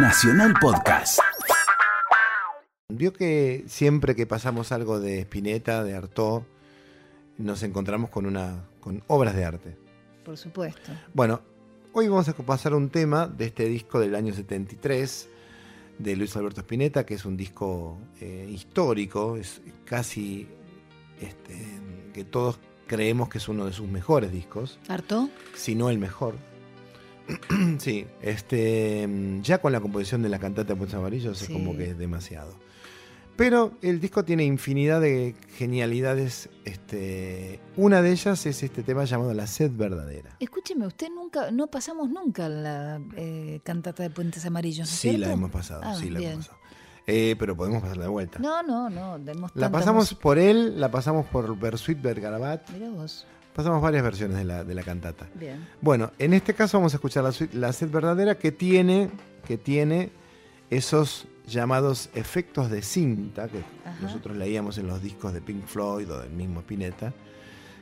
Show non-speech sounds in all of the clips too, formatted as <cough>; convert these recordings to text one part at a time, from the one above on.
Nacional Podcast. Vio que siempre que pasamos algo de Spinetta, de Artaud, nos encontramos con una con obras de arte. Por supuesto. Bueno, hoy vamos a pasar un tema de este disco del año 73 de Luis Alberto Spinetta, que es un disco eh, histórico, es casi este, que todos creemos que es uno de sus mejores discos, ¿Harto? si no el mejor. <clears throat> sí, este, ya con la composición de la cantata de Puentes Amarillos es Sí. como que es demasiado. Pero el disco tiene infinidad de genialidades. Este, una de ellas es este tema llamado La sed verdadera. Escúcheme, usted nunca, no pasamos nunca la eh, cantata de Puentes Amarillos. ¿no es Sí, la cierto? hemos pasado, Ah, sí, la bien. hemos pasado. Eh, pero podemos pasarla de vuelta. No, no, no. La pasamos música. por él, la pasamos por Bersuit Bergarabat, Mira vos. Pasamos varias versiones de la, de la cantata. Bien. Bueno, en este caso vamos a escuchar la, suite- la sed verdadera que tiene, que tiene esos llamados efectos de cinta que Ajá. nosotros leíamos en los discos de Pink Floyd o del mismo Spinetta,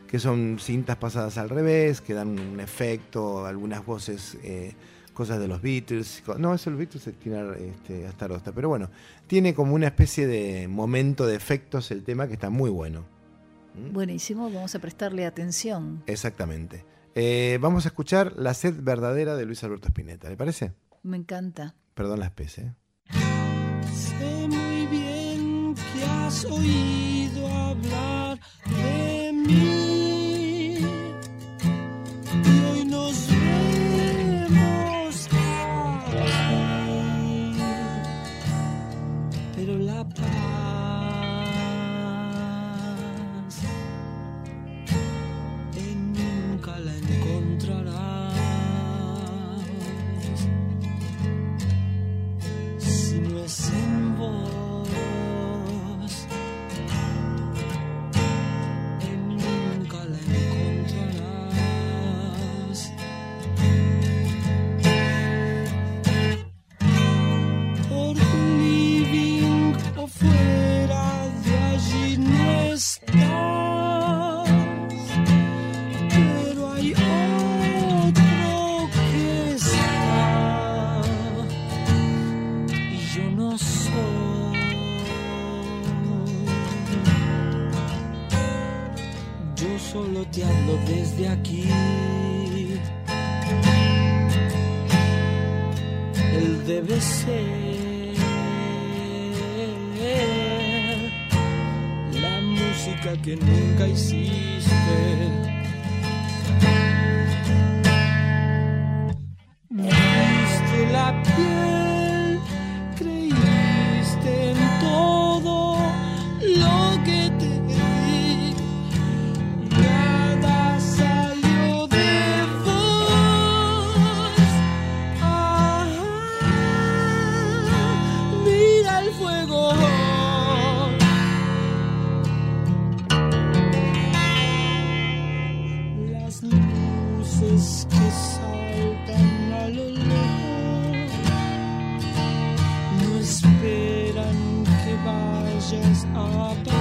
que son cintas pasadas al revés, que dan un efecto, algunas voces, eh, cosas de los Beatles. No, eso los Beatles tiene este, hasta Rosta, pero bueno, tiene como una especie de momento de efectos el tema que está muy bueno. ¿Mm? Buenísimo, vamos a prestarle atención. Exactamente. Eh, vamos a escuchar La sed verdadera de Luis Alberto Spinetta, ¿le parece? Me encanta. Perdón la especie. ¿eh? Sé muy bien que has oído Yo solo te hablo desde aquí. Él debe ser la música que nunca hiciste. La piel vezes que saltam a luz, não esperam que vayas a